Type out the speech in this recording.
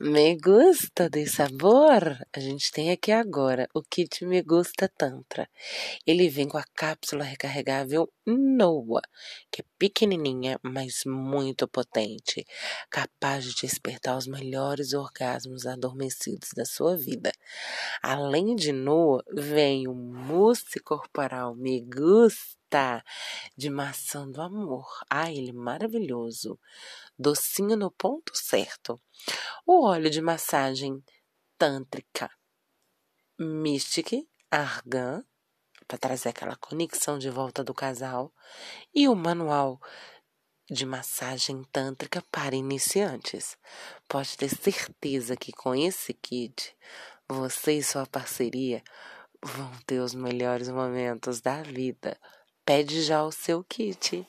Me gusta de sabor? A gente tem aqui agora o kit Me Gusta Tantra. Ele vem com a cápsula recarregável Noah, que é pequenininha, mas muito potente, capaz de despertar os melhores orgasmos adormecidos da sua vida. Além de Noah, vem o mousse corporal Me Gusta de maçã do amor. Ah, ele é maravilhoso. Docinho no ponto certo. O óleo de massagem tântrica Mystic Argan para trazer aquela conexão de volta do casal e o manual de massagem tântrica para iniciantes. Pode ter certeza que com esse kit você e sua parceria vão ter os melhores momentos da vida. Pede já o seu kit.